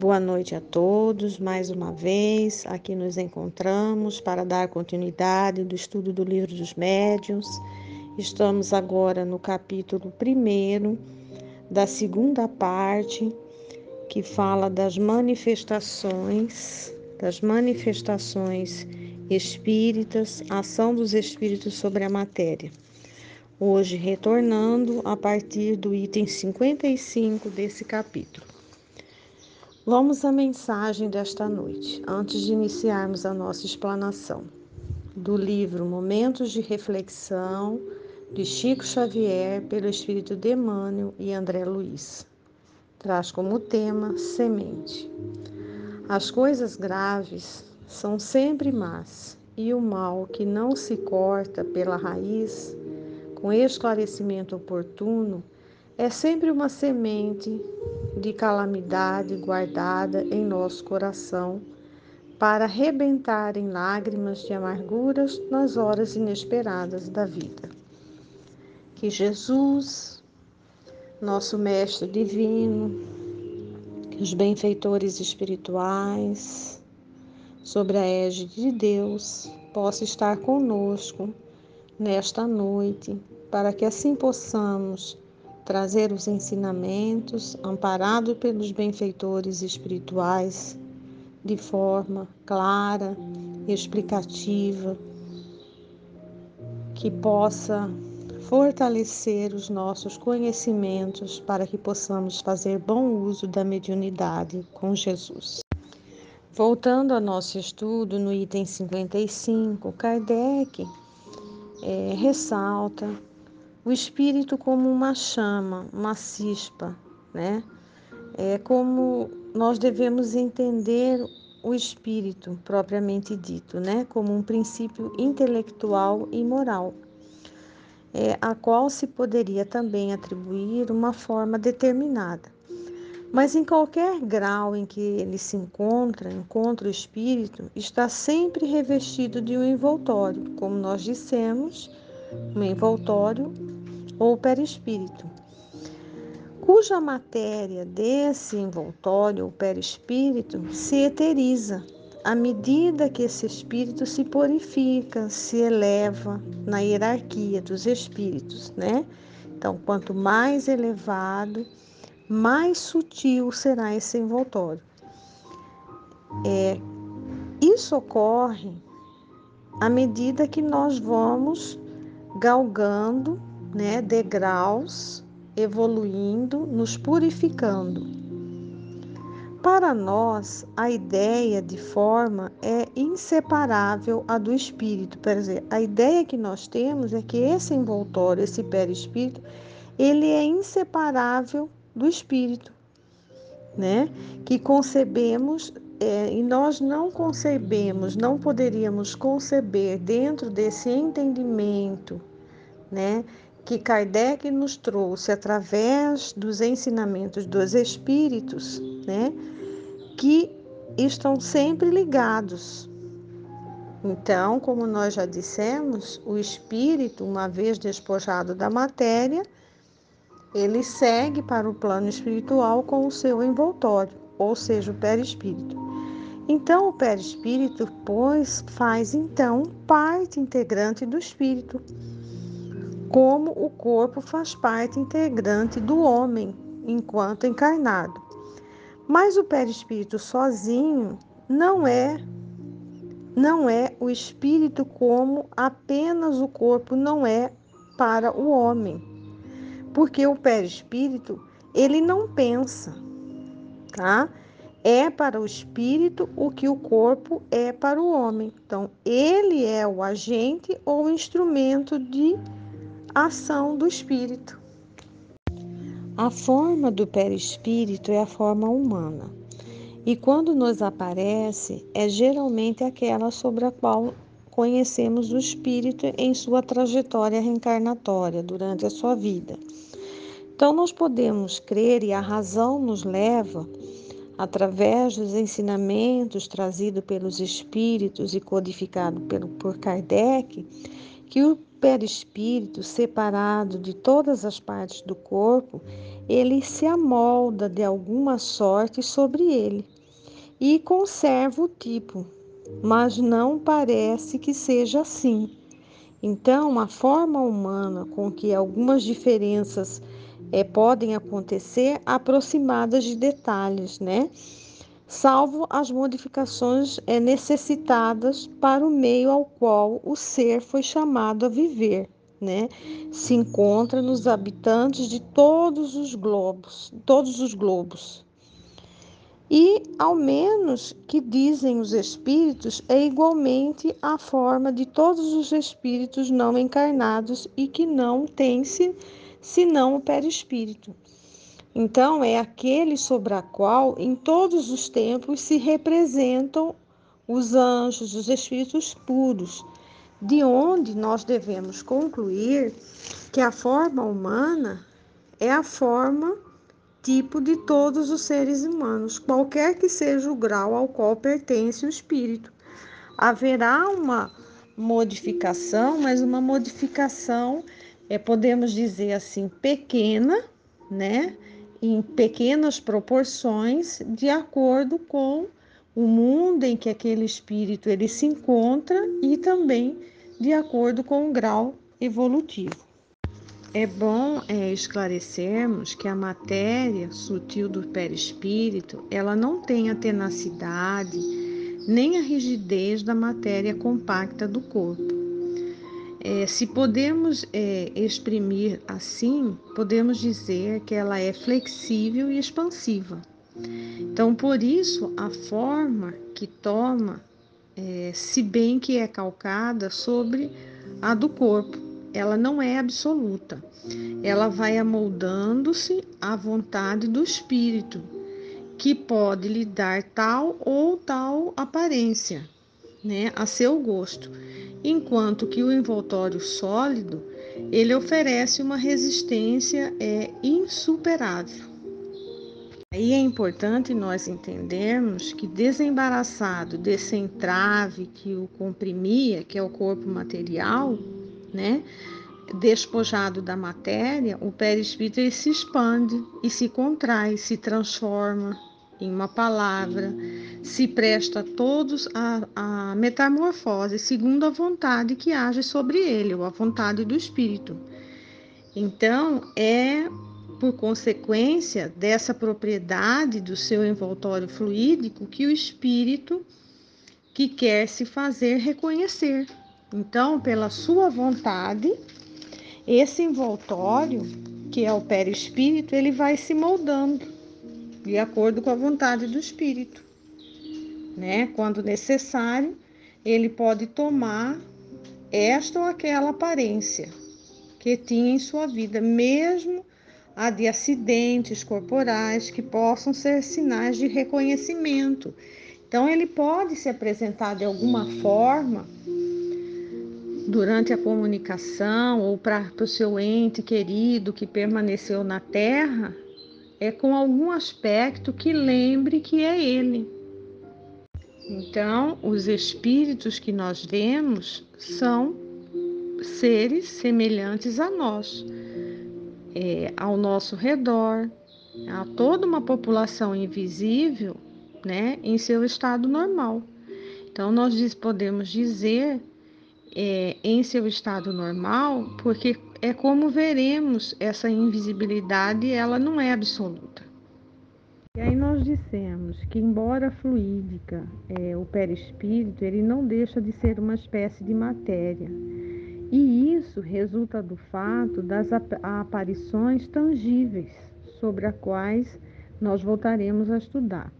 Boa noite a todos. Mais uma vez, aqui nos encontramos para dar continuidade do estudo do Livro dos Médiuns. Estamos agora no capítulo 1 da segunda parte, que fala das manifestações, das manifestações espíritas, ação dos espíritos sobre a matéria. Hoje, retornando a partir do item 55 desse capítulo. Vamos à mensagem desta noite, antes de iniciarmos a nossa explanação, do livro Momentos de Reflexão, de Chico Xavier, pelo Espírito de Emmanuel e André Luiz. Traz como tema semente. As coisas graves são sempre más, e o mal que não se corta pela raiz, com esclarecimento oportuno, é sempre uma semente de calamidade guardada em nosso coração para arrebentar em lágrimas de amarguras nas horas inesperadas da vida. Que Jesus, nosso Mestre Divino, que os benfeitores espirituais, sobre a égide de Deus, possa estar conosco nesta noite, para que assim possamos trazer os ensinamentos, amparado pelos benfeitores espirituais, de forma clara e explicativa, que possa fortalecer os nossos conhecimentos para que possamos fazer bom uso da mediunidade com Jesus. Voltando ao nosso estudo, no item 55, Kardec é, ressalta o espírito como uma chama, uma cispa, né? É como nós devemos entender o espírito propriamente dito, né? Como um princípio intelectual e moral, é, a qual se poderia também atribuir uma forma determinada. Mas em qualquer grau em que ele se encontra, encontra o espírito, está sempre revestido de um envoltório, como nós dissemos, um envoltório ou perispírito, cuja matéria desse envoltório ou perispírito se eteriza à medida que esse espírito se purifica, se eleva na hierarquia dos espíritos, né? Então, quanto mais elevado, mais sutil será esse envoltório. É, isso ocorre à medida que nós vamos galgando né, degraus, evoluindo, nos purificando. Para nós, a ideia de forma é inseparável a do espírito. Quer dizer, a ideia que nós temos é que esse envoltório, esse perispírito, ele é inseparável do espírito, né? Que concebemos é, e nós não concebemos, não poderíamos conceber dentro desse entendimento, né? Que Kardec nos trouxe através dos ensinamentos dos espíritos, né? Que estão sempre ligados. Então, como nós já dissemos, o espírito, uma vez despojado da matéria, ele segue para o plano espiritual com o seu envoltório, ou seja, o perispírito. Então, o perispírito, pois, faz então parte integrante do espírito, como o corpo faz parte integrante do homem enquanto encarnado. Mas o perispírito sozinho não é não é o espírito como apenas o corpo não é para o homem. Porque o perispírito, ele não pensa, tá? É para o espírito o que o corpo é para o homem. Então, ele é o agente ou instrumento de ação do espírito. A forma do perispírito é a forma humana. E quando nos aparece, é geralmente aquela sobre a qual conhecemos o espírito em sua trajetória reencarnatória durante a sua vida. Então, nós podemos crer, e a razão nos leva, através dos ensinamentos trazidos pelos espíritos e codificado pelo, por Kardec, que o perispírito, separado de todas as partes do corpo, ele se amolda de alguma sorte sobre ele e conserva o tipo, mas não parece que seja assim. Então, a forma humana com que algumas diferenças é, podem acontecer, aproximadas de detalhes, né? Salvo as modificações é, necessitadas para o meio ao qual o ser foi chamado a viver né, se encontra nos habitantes de todos os globos, todos os globos. E, ao menos que dizem os espíritos, é igualmente a forma de todos os espíritos não encarnados e que não tem-se senão o perispírito. Então, é aquele sobre a qual, em todos os tempos, se representam os anjos, os espíritos puros, de onde nós devemos concluir que a forma humana é a forma tipo de todos os seres humanos, qualquer que seja o grau ao qual pertence o espírito. Haverá uma modificação, mas uma modificação, é, podemos dizer assim, pequena, né? Em pequenas proporções, de acordo com o mundo em que aquele espírito ele se encontra e também de acordo com o grau evolutivo. É bom é, esclarecermos que a matéria sutil do perispírito ela não tem a tenacidade nem a rigidez da matéria compacta do corpo. É, se podemos é, exprimir assim, podemos dizer que ela é flexível e expansiva. Então, por isso, a forma que toma é, se bem que é calcada sobre a do corpo. Ela não é absoluta. Ela vai amoldando-se à vontade do espírito, que pode lhe dar tal ou tal aparência, né, a seu gosto, enquanto que o envoltório sólido ele oferece uma resistência é, insuperável. Aí é importante nós entendermos que desembaraçado desse entrave que o comprimia, que é o corpo material, né? Despojado da matéria, o perispírito se expande e se contrai, se transforma em uma palavra, se presta a todos a, a metamorfose segundo a vontade que age sobre ele, ou a vontade do espírito. Então, é por consequência dessa propriedade do seu envoltório fluídico que o espírito que quer se fazer reconhecer. Então, pela sua vontade, esse envoltório, que é o perispírito, ele vai se moldando de acordo com a vontade do espírito. Né? Quando necessário, ele pode tomar esta ou aquela aparência que tinha em sua vida, mesmo a de acidentes corporais que possam ser sinais de reconhecimento. Então, ele pode se apresentar de alguma forma durante a comunicação ou para o seu ente querido que permaneceu na Terra, é com algum aspecto que lembre que é ele. Então, os espíritos que nós vemos são seres semelhantes a nós é, ao nosso redor, a toda uma população invisível, né, em seu estado normal. Então, nós podemos dizer é, em seu estado normal, porque é como veremos essa invisibilidade, ela não é absoluta. E aí nós dissemos que, embora fluídica, é, o perispírito, ele não deixa de ser uma espécie de matéria. E isso resulta do fato das aparições tangíveis sobre as quais nós voltaremos a estudar.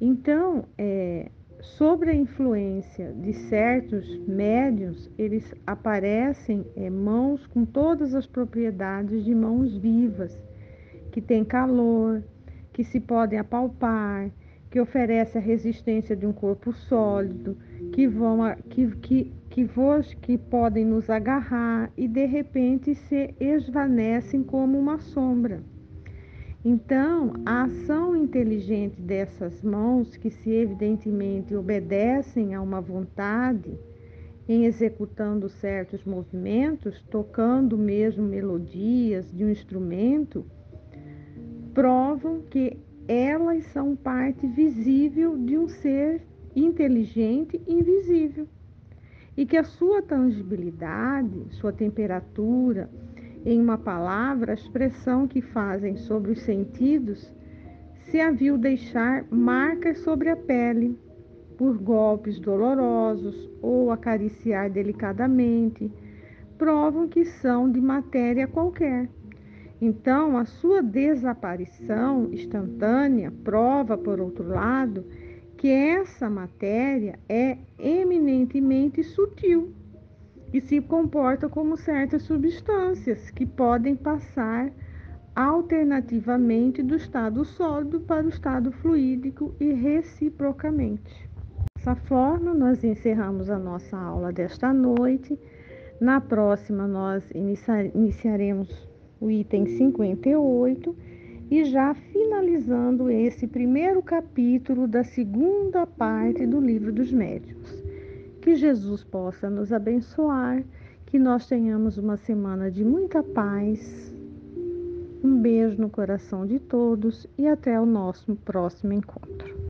Então, é, sobre a influência de certos médios, eles aparecem é, mãos com todas as propriedades de mãos vivas, que têm calor, que se podem apalpar, que oferece a resistência de um corpo sólido, que vão que, que que voos que podem nos agarrar e de repente se esvanecem como uma sombra. Então, a ação inteligente dessas mãos, que se evidentemente obedecem a uma vontade, em executando certos movimentos, tocando mesmo melodias de um instrumento, provam que elas são parte visível de um ser inteligente invisível. E que a sua tangibilidade, sua temperatura, em uma palavra, a expressão que fazem sobre os sentidos, se a viu deixar marcas sobre a pele, por golpes dolorosos ou acariciar delicadamente, provam que são de matéria qualquer. Então, a sua desaparição instantânea prova, por outro lado, que essa matéria é eminentemente sutil e se comporta como certas substâncias que podem passar alternativamente do estado sólido para o estado fluídico e reciprocamente. Dessa forma, nós encerramos a nossa aula desta noite. Na próxima, nós iniciaremos o item 58 e já finalizando esse primeiro capítulo da segunda parte do livro dos médiuns. Que Jesus possa nos abençoar, que nós tenhamos uma semana de muita paz. Um beijo no coração de todos e até o nosso próximo encontro.